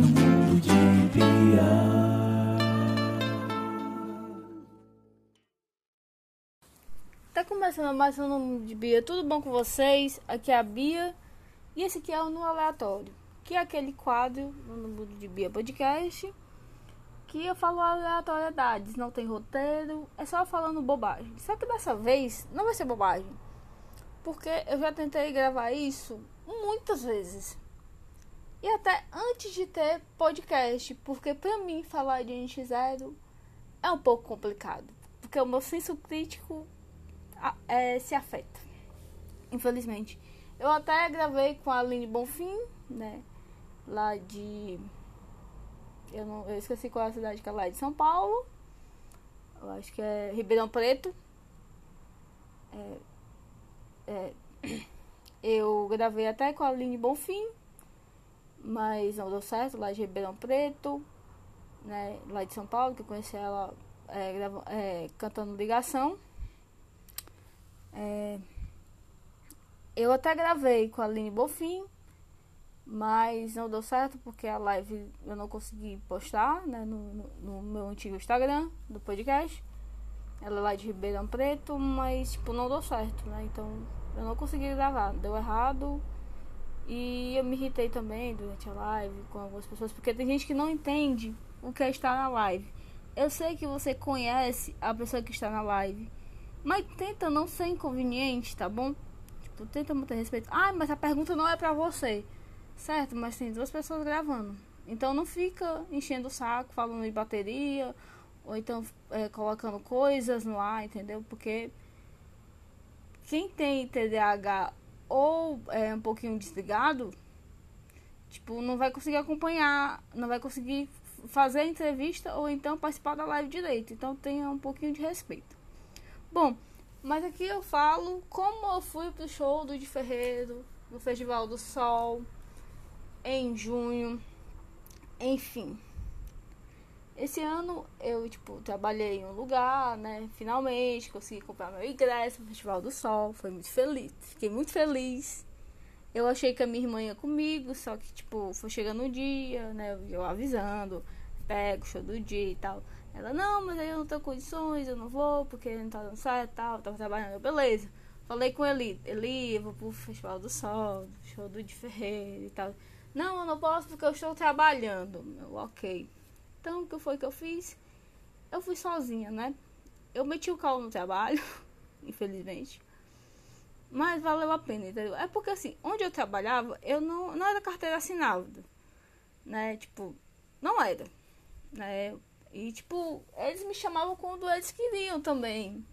no mundo de Bia. Tá começando mais um Mundo de Bia. Tudo bom com vocês? Aqui é a Bia e esse aqui é o No Aleatório, que é aquele quadro no Mundo de Bia Podcast que eu falo aleatoriedades, não tem roteiro, é só falando bobagem. Só que dessa vez não vai ser bobagem, porque eu já tentei gravar isso muitas vezes. E até antes de ter podcast, porque pra mim falar de NX0 é um pouco complicado, porque o meu senso crítico é, se afeta, infelizmente. Eu até gravei com a Aline Bonfim, né, lá de eu, não, eu esqueci qual é a cidade que é de São Paulo. Eu acho que é Ribeirão Preto. É, é, eu gravei até com a Aline Bonfim, mas não deu certo, lá de Ribeirão Preto, né, lá de São Paulo, que eu conheci ela é, é, cantando ligação. É, eu até gravei com a Aline Bonfim, mas não deu certo porque a live eu não consegui postar né, no, no, no meu antigo Instagram do podcast. Ela é lá de Ribeirão Preto, mas tipo, não deu certo, né? Então eu não consegui gravar, deu errado. E eu me irritei também durante a live com algumas pessoas, porque tem gente que não entende o que é estar na live. Eu sei que você conhece a pessoa que está na live, mas tenta não ser inconveniente, tá bom? Tipo, tenta manter respeito. Ah, mas a pergunta não é pra você. Certo, mas tem duas pessoas gravando. Então não fica enchendo o saco, falando de bateria, ou então é, colocando coisas no ar, entendeu? Porque quem tem TDAH ou é um pouquinho desligado, tipo, não vai conseguir acompanhar, não vai conseguir fazer a entrevista ou então participar da live direito. Então tenha um pouquinho de respeito. Bom, mas aqui eu falo como eu fui pro show do de Ferreiro, no Festival do Sol em junho. Enfim. Esse ano eu, tipo, trabalhei em um lugar, né? Finalmente consegui comprar meu ingresso no Festival do Sol. Foi muito feliz. Fiquei muito feliz. Eu achei que a minha irmã ia comigo, só que, tipo, foi chegando o dia, né? Eu avisando, pego, show do dia e tal. Ela, não, mas aí eu não tenho condições, eu não vou, porque não tá dando certo e tal. Eu tava trabalhando, eu, beleza. Falei com ele, Eli, eu vou pro Festival do Sol, show do de Ferreira e tal. Não, eu não posso porque eu estou trabalhando. Meu, ok. Então, o que foi que eu fiz? Eu fui sozinha, né? Eu meti o calo no trabalho, infelizmente. Mas valeu a pena, entendeu? É porque assim, onde eu trabalhava, eu não, não era carteira assinada. Né? Tipo, não era. Né? E tipo, eles me chamavam quando eles queriam também.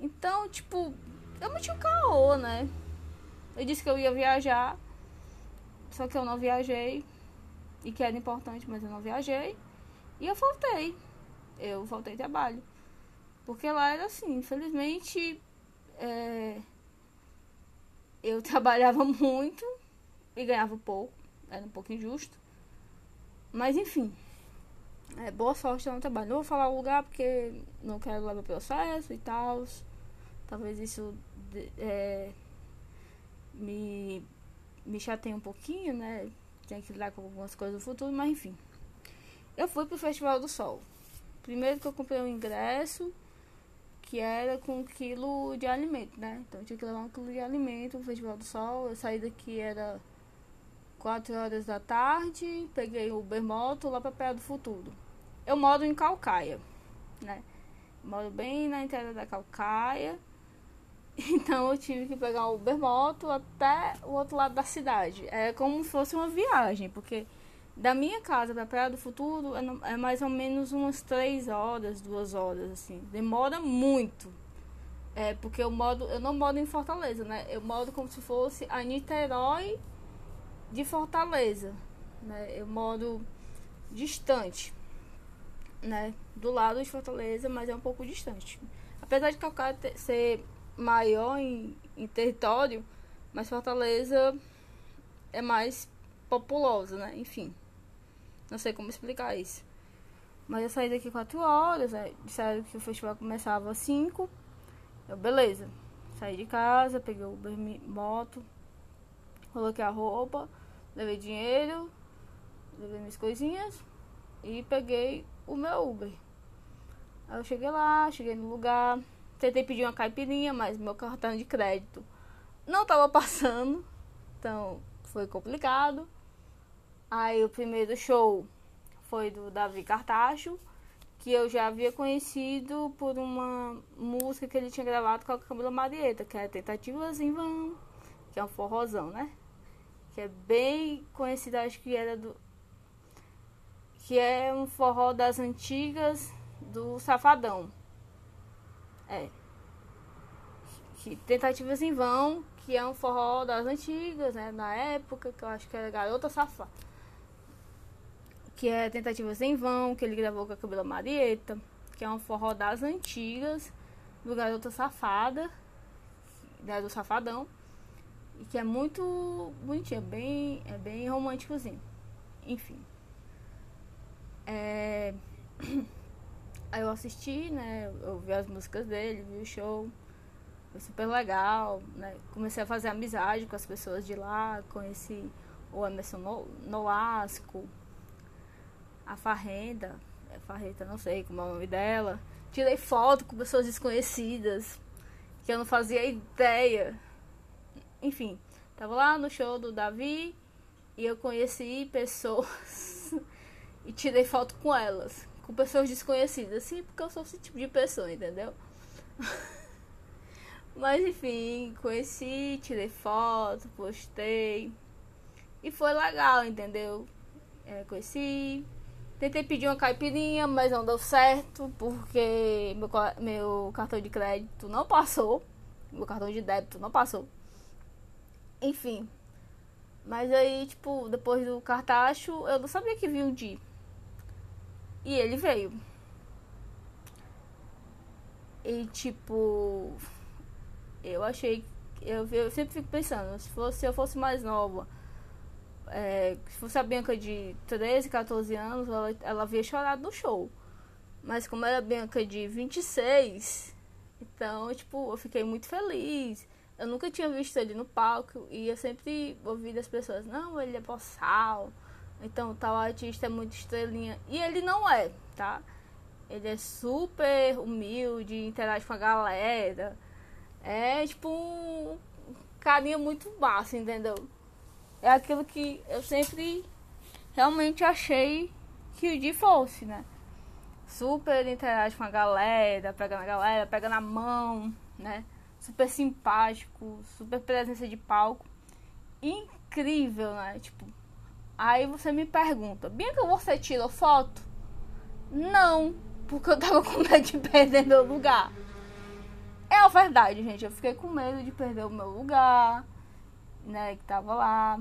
Então, tipo, eu meti o caô, né? Eu disse que eu ia viajar. Só que eu não viajei. E que era importante, mas eu não viajei. E eu voltei. Eu voltei trabalho. Porque lá era assim, infelizmente. É, eu trabalhava muito e ganhava pouco. Era um pouco injusto. Mas enfim. É, boa sorte no trabalho. Não vou falar o lugar porque não quero levar processo e tal. Talvez isso é, me, me chateie um pouquinho, né? Tem que lidar com algumas coisas no futuro, mas enfim. Eu fui pro Festival do Sol. Primeiro que eu comprei um ingresso que era com um quilo de alimento, né? Então tinha que levar um quilo de alimento pro Festival do Sol. Eu saí daqui, era 4 horas da tarde, peguei o Uber Moto lá pra Praia do Futuro. Eu moro em Calcaia, né? Moro bem na entrada da Calcaia. Então eu tive que pegar o Uber Moto até o outro lado da cidade. É como se fosse uma viagem, porque da minha casa pra Praia do Futuro é mais ou menos umas 3 horas, 2 horas, assim. Demora muito. É, porque eu moro, eu não moro em Fortaleza, né? Eu moro como se fosse a Niterói de Fortaleza, né? Eu moro distante, né? Do lado de Fortaleza, mas é um pouco distante. Apesar de Calcaia ser maior em, em território, mas Fortaleza é mais populosa, né? Enfim, não sei como explicar isso. Mas eu saí daqui 4 horas, né? disseram que o festival começava às 5. Eu, beleza. Saí de casa, peguei o Uber moto, coloquei a roupa, levei dinheiro, levei minhas coisinhas e peguei o meu Uber. Aí eu cheguei lá, cheguei no lugar, tentei pedir uma caipirinha, mas meu cartão de crédito não tava passando, então foi complicado. Aí o primeiro show foi do Davi Cartacho, que eu já havia conhecido por uma música que ele tinha gravado com a Camila Marieta, que é Tentativas em Vão, que é um forrozão, né? Que é bem conhecida, acho que era do. Que é um forró das antigas do Safadão. É. Tentativas em Vão, que é um forró das antigas, né? Na época, que eu acho que era Garota Safada que é Tentativas em Vão, que ele gravou com a Camila Marieta, que é um forró das antigas, do Garota Safada, né, do Safadão, e que é muito bonitinho, é bem, é bem românticozinho. Enfim. É... Aí eu assisti, né, eu vi as músicas dele, vi o show, foi super legal, né, comecei a fazer amizade com as pessoas de lá, conheci o Emerson Nolasco, a Farrenda, é Farreta, não sei como é o nome dela. Tirei foto com pessoas desconhecidas, que eu não fazia ideia. Enfim, tava lá no show do Davi e eu conheci pessoas e tirei foto com elas, com pessoas desconhecidas, sim, porque eu sou esse tipo de pessoa, entendeu? Mas enfim, conheci, tirei foto, postei. E foi legal, entendeu? É, conheci, Tentei pedir uma caipirinha, mas não deu certo, porque meu, meu cartão de crédito não passou. Meu cartão de débito não passou. Enfim. Mas aí, tipo, depois do cartacho, eu não sabia que vinha o Di. E ele veio. E tipo, eu achei. Eu, eu sempre fico pensando, se, fosse, se eu fosse mais nova é, se fosse a Bianca de 13, 14 anos, ela, ela havia chorado no show. Mas como era a Bianca de 26, então, tipo, eu fiquei muito feliz. Eu nunca tinha visto ele no palco e eu sempre ouvi das pessoas, não, ele é boçal, então tal artista é muito estrelinha. E ele não é, tá? Ele é super humilde, interage com a galera. É tipo um carinha muito massa, entendeu? é aquilo que eu sempre realmente achei que o Di fosse, né? Super interage com a galera, pega na galera, pega na mão, né? Super simpático, super presença de palco. Incrível, né? Tipo, aí você me pergunta, Bianca, você tirou foto? Não, porque eu tava com medo de perder meu lugar. É a verdade, gente. Eu fiquei com medo de perder o meu lugar né, que tava lá.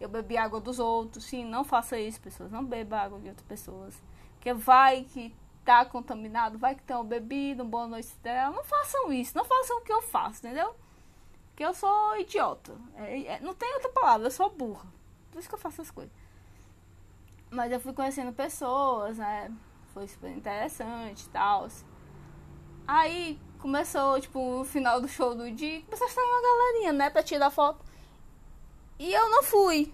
Eu bebi água dos outros. Sim, não faça isso, pessoas. Não beba água de outras pessoas. Porque vai que tá contaminado, vai que tem bebido, um boa noite dela. Não façam isso, não façam o que eu faço, entendeu? Porque eu sou idiota. É, é, não tem outra palavra, eu sou burra. Por isso que eu faço as coisas. Mas eu fui conhecendo pessoas, né? Foi super interessante e tal. Aí começou, tipo, o final do show do dia, começou a estar uma galerinha, né, pra tirar foto. E eu não fui.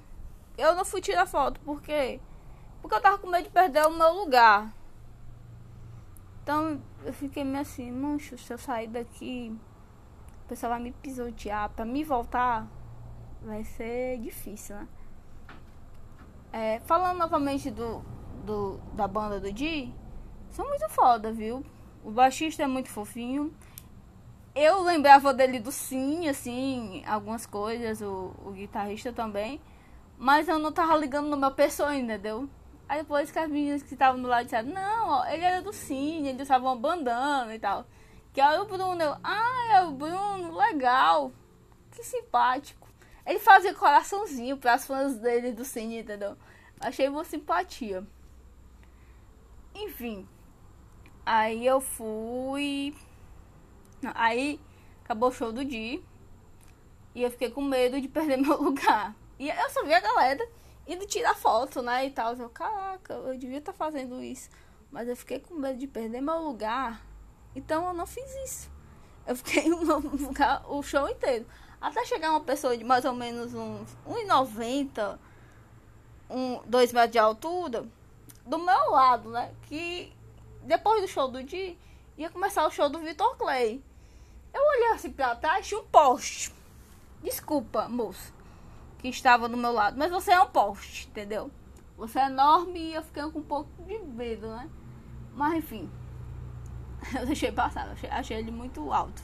Eu não fui tirar foto. Por quê? Porque eu tava com medo de perder o meu lugar. Então eu fiquei meio assim, mancho, se eu sair daqui, o pessoal vai me pisotear. Pra me voltar, vai ser difícil, né? É, falando novamente do, do, da banda do Di, são muito foda, viu? O baixista é muito fofinho eu lembrava dele do sim, assim, algumas coisas, o, o guitarrista também. Mas eu não tava ligando no meu pessoa, entendeu? Aí depois que as meninas que estavam do lado disseram, não, ó, ele era do Cine, eles estavam bandando e tal. Que era o Bruno, eu, ah, é o Bruno, legal, que simpático. Ele fazia coraçãozinho para as fãs dele do Cine, entendeu? Achei uma simpatia. Enfim, aí eu fui Aí acabou o show do dia. E eu fiquei com medo de perder meu lugar. E eu só vi a galera indo tirar foto, né? E tal. Eu, caraca, eu devia estar tá fazendo isso. Mas eu fiquei com medo de perder meu lugar. Então eu não fiz isso. Eu fiquei no lugar o show inteiro. Até chegar uma pessoa de mais ou menos uns 1,90. Um, dois metros de altura, do meu lado, né? Que depois do show do Di, ia começar o show do Vitor Clay. Eu olhei assim pra trás, tinha um poste. Desculpa, moço, que estava do meu lado, mas você é um poste, entendeu? Você é enorme e eu fiquei com um pouco de medo, né? Mas enfim, eu deixei passar, achei, achei ele muito alto.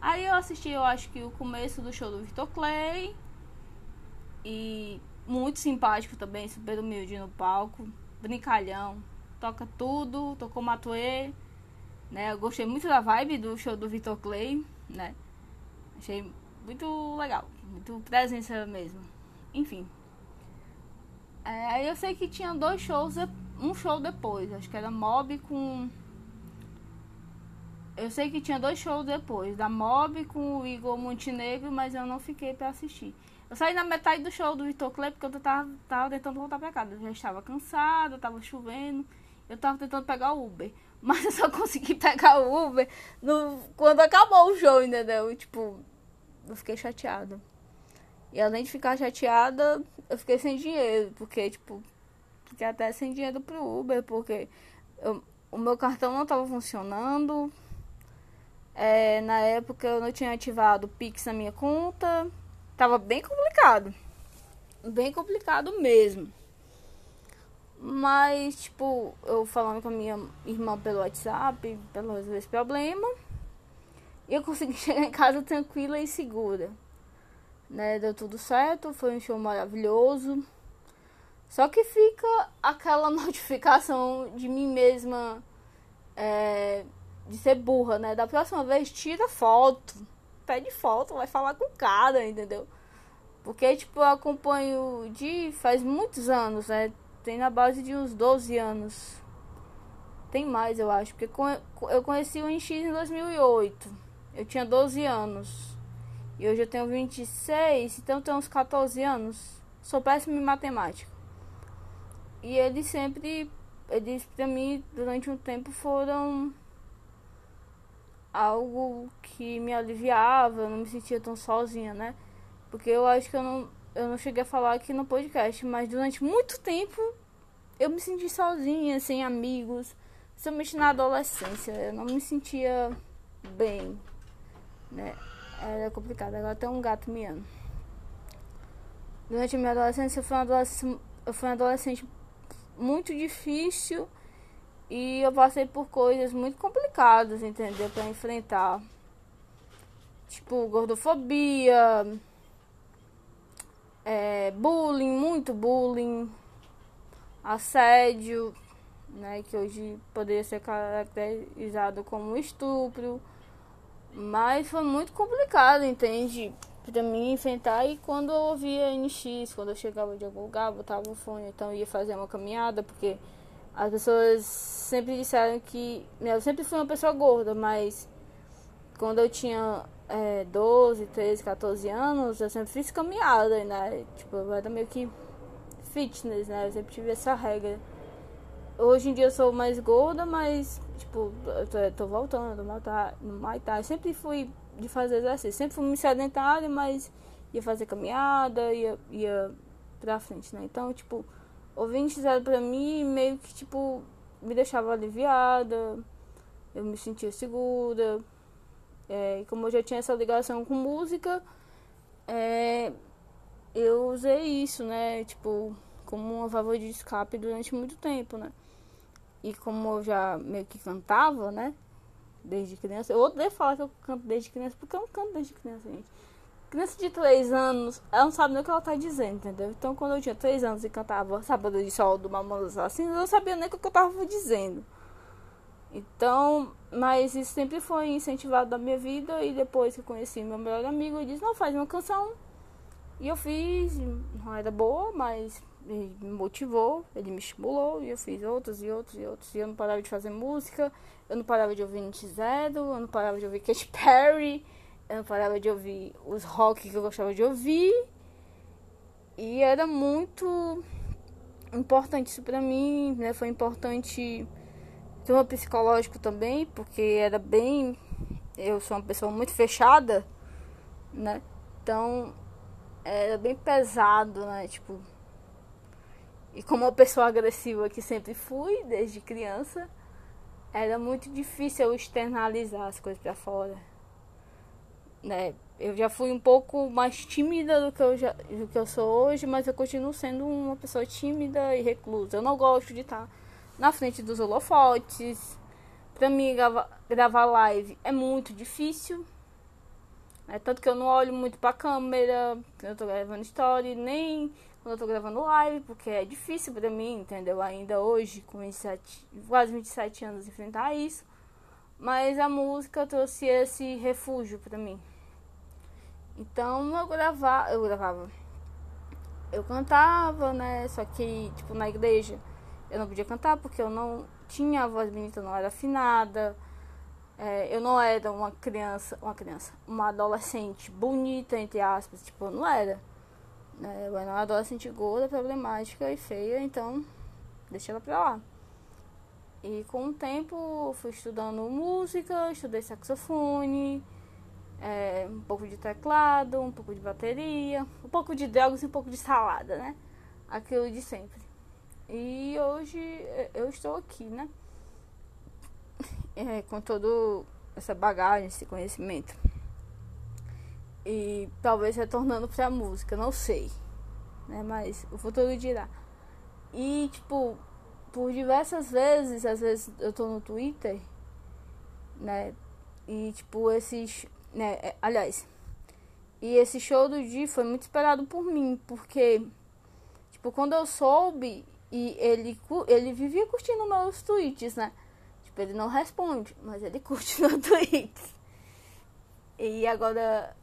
Aí eu assisti, eu acho que o começo do show do Victor Clay. E muito simpático também, super humilde no palco. Brincalhão. Toca tudo, tocou Matuê. Né? Eu gostei muito da vibe do show do Victor Clay, né? Achei muito legal, muito presença mesmo. Enfim. É, aí eu sei que tinha dois shows, um show depois, acho que era Mob com eu sei que tinha dois shows depois, da Mob com o Igor Montenegro, mas eu não fiquei para assistir. Eu saí na metade do show do Vitor Clay porque eu tava, tava tentando voltar pra casa. Eu já estava cansada, tava chovendo. Eu tava tentando pegar o Uber. Mas eu só consegui pegar o Uber no, quando acabou o show, entendeu? Tipo, eu fiquei chateada. E além de ficar chateada, eu fiquei sem dinheiro. Porque, tipo, fiquei até sem dinheiro pro Uber. Porque eu, o meu cartão não tava funcionando. É, na época eu não tinha ativado o Pix na minha conta. Tava bem complicado. Bem complicado mesmo. Mas, tipo, eu falando com a minha irmã pelo WhatsApp, pelo resolver esse problema. E eu consegui chegar em casa tranquila e segura. Né? Deu tudo certo, foi um show maravilhoso. Só que fica aquela notificação de mim mesma. É, de ser burra, né? Da próxima vez, tira foto. Pede foto, vai falar com o cara, entendeu? Porque, tipo, eu acompanho de faz muitos anos, né? Tem na base de uns 12 anos. Tem mais, eu acho. Porque eu conheci o NX em 2008. Eu tinha 12 anos. E hoje eu tenho 26, então tenho uns 14 anos. Sou péssimo em matemática. E eles sempre, eles pra mim, durante um tempo foram algo que me aliviava, eu não me sentia tão sozinha, né? Porque eu acho que eu não, eu não cheguei a falar aqui no podcast, mas durante muito tempo eu me senti sozinha, sem amigos, somente na adolescência. Eu não me sentia bem, né? Era complicado. Agora tem um gato miando. Durante a minha adolescência, eu fui uma adolescente, eu fui uma adolescente muito difícil e eu passei por coisas muito complicadas, entendeu? Para enfrentar. Tipo, gordofobia, é, bullying, muito bullying, assédio, né? Que hoje poderia ser caracterizado como estupro. Mas foi muito complicado, entende? Pra mim enfrentar. E quando eu ouvia NX, quando eu chegava de algum lugar, botava o fone, então ia fazer uma caminhada, porque as pessoas sempre disseram que. Né, eu sempre fui uma pessoa gorda, mas quando eu tinha é, 12, 13, 14 anos, eu sempre fiz caminhada, né? Tipo, eu era meio que fitness, né? Eu sempre tive essa regra. Hoje em dia eu sou mais gorda, mas, tipo, eu tô, eu tô voltando no Muay. Eu sempre fui de fazer exercício. Sempre fui sedentária, mas ia fazer caminhada, ia, ia pra frente, né? Então, tipo ouvinte zero pra mim meio que tipo me deixava aliviada, eu me sentia segura. É, e como eu já tinha essa ligação com música, é, eu usei isso, né? Tipo, como uma válvula de escape durante muito tempo, né? E como eu já meio que cantava, né? Desde criança. Eu odeio falar que eu canto desde criança, porque eu não canto desde criança, gente. Criança de 3 anos, ela não sabe nem o que ela tá dizendo, entendeu? Então, quando eu tinha 3 anos e cantava Sábado de Sol do Mamonas Assassinas, eu não sabia nem o que eu tava dizendo. Então, mas isso sempre foi incentivado da minha vida. E depois que eu conheci meu melhor amigo, ele disse: Não, faz uma canção. E eu fiz, não era boa, mas ele me motivou, ele me estimulou. E eu fiz outros e outros e outros. E eu não parava de fazer música, eu não parava de ouvir Nit Zero, eu não parava de ouvir Katy Perry eu parava de ouvir os rock que eu gostava de ouvir. E era muito importante isso pra mim, né? Foi importante ter um psicológico também, porque era bem. Eu sou uma pessoa muito fechada, né? Então era bem pesado, né? Tipo, E como uma pessoa agressiva que sempre fui desde criança, era muito difícil eu externalizar as coisas para fora. Né? Eu já fui um pouco mais tímida do que, eu já, do que eu sou hoje, mas eu continuo sendo uma pessoa tímida e reclusa. Eu não gosto de estar na frente dos holofotes. Pra mim, gravar, live é muito difícil. É, tanto que eu não olho muito pra câmera, eu tô gravando story, nem quando eu tô gravando live, porque é difícil pra mim, entendeu? Ainda hoje, com 27, quase 27 anos, enfrentar isso. Mas a música trouxe esse refúgio pra mim. Então eu gravava, eu gravava. Eu cantava, né? Só que, tipo, na igreja eu não podia cantar porque eu não tinha a voz bonita, não era afinada. É, eu não era uma criança, uma criança, uma adolescente bonita, entre aspas, tipo, eu não era. Né? Eu era uma adolescente gorda, problemática e feia, então deixei ela pra lá. E com o tempo fui estudando música, estudei saxofone, é, pouco de teclado, um pouco de bateria, um pouco de drogas e um pouco de salada, né? Aquilo de sempre. E hoje eu estou aqui, né? É, com toda essa bagagem, esse conhecimento. E talvez retornando para a música, não sei. Né? Mas o futuro dirá. E, tipo, por diversas vezes, às vezes eu tô no Twitter, né? E, tipo, esses. Né? É, aliás, e esse show do Di foi muito esperado por mim, porque, tipo, quando eu soube, e ele, ele vivia curtindo meus tweets, né? Tipo, ele não responde, mas ele curte meus tweets. E agora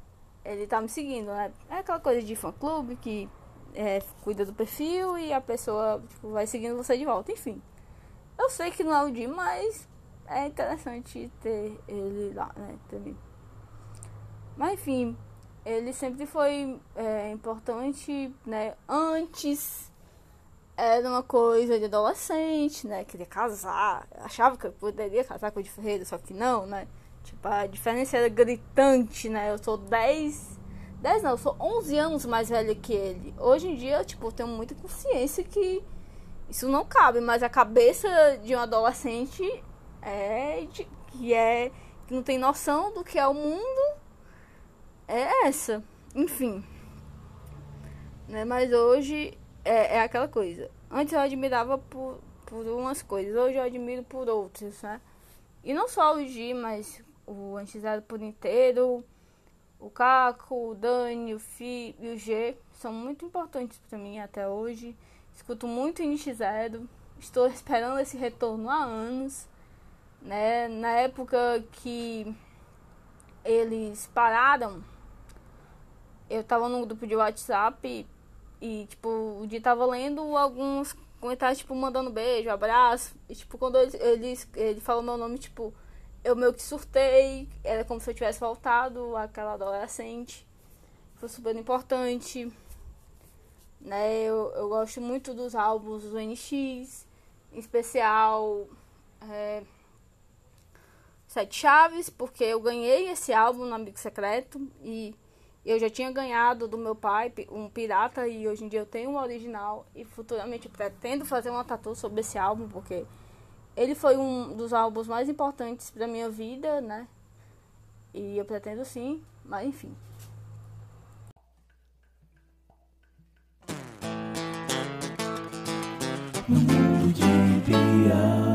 ele tá me seguindo, né? É aquela coisa de fã clube que é, cuida do perfil e a pessoa tipo, vai seguindo você de volta, enfim. Eu sei que não é o Di, mas é interessante ter ele lá, né? Também. Mas enfim, ele sempre foi é, importante, né? Antes era uma coisa de adolescente, né? Queria casar. Achava que eu poderia casar com o de Ferreira, só que não, né? Tipo, a diferença era gritante, né? Eu sou 10. 10 não, eu sou 11 anos mais velha que ele. Hoje em dia, tipo, eu tenho muita consciência que isso não cabe, mas a cabeça de um adolescente é de, que é que não tem noção do que é o mundo é essa. Enfim. Né? Mas hoje é, é aquela coisa. Antes eu admirava por, por umas coisas, hoje eu admiro por outras, né? E não só o G, mas o Antizado por inteiro, o Caco, o Dani, o Fi e o G são muito importantes para mim até hoje. Escuto muito o NX0, estou esperando esse retorno há anos, né? Na época que eles pararam, eu tava no grupo de WhatsApp e, tipo, o dia tava lendo alguns comentários, tipo, mandando beijo, abraço. E, tipo, quando ele, ele, ele falou meu nome, tipo, eu meio que surtei. Era como se eu tivesse voltado àquela adolescente. Foi super importante. Né? Eu, eu gosto muito dos álbuns do NX. Em especial... É, Sete Chaves, porque eu ganhei esse álbum no Amigo Secreto. E eu já tinha ganhado do meu pai um pirata e hoje em dia eu tenho um original e futuramente pretendo fazer uma tatu sobre esse álbum porque ele foi um dos álbuns mais importantes para minha vida, né? E eu pretendo sim, mas enfim. No mundo de Bia.